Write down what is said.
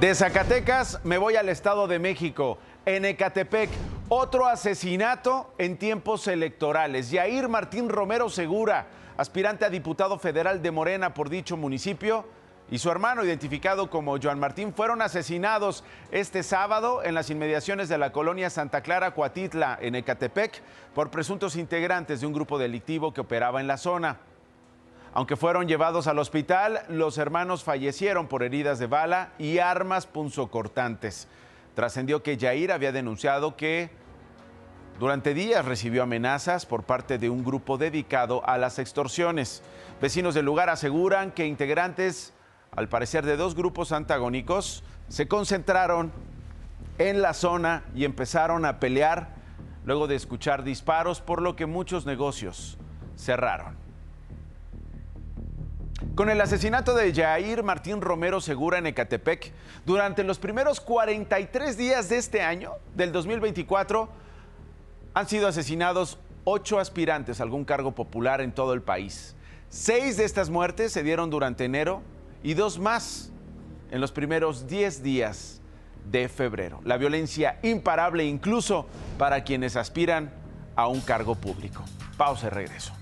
De Zacatecas me voy al Estado de México. En Ecatepec, otro asesinato en tiempos electorales. Yair Martín Romero Segura, aspirante a diputado federal de Morena por dicho municipio, y su hermano, identificado como Joan Martín, fueron asesinados este sábado en las inmediaciones de la colonia Santa Clara Coatitla, en Ecatepec, por presuntos integrantes de un grupo delictivo que operaba en la zona. Aunque fueron llevados al hospital, los hermanos fallecieron por heridas de bala y armas punzocortantes. Trascendió que Jair había denunciado que durante días recibió amenazas por parte de un grupo dedicado a las extorsiones. Vecinos del lugar aseguran que integrantes al parecer de dos grupos antagónicos, se concentraron en la zona y empezaron a pelear luego de escuchar disparos, por lo que muchos negocios cerraron. Con el asesinato de Jair Martín Romero Segura en Ecatepec, durante los primeros 43 días de este año, del 2024, han sido asesinados ocho aspirantes a algún cargo popular en todo el país. Seis de estas muertes se dieron durante enero y dos más en los primeros 10 días de febrero. La violencia imparable incluso para quienes aspiran a un cargo público. Pausa y regreso.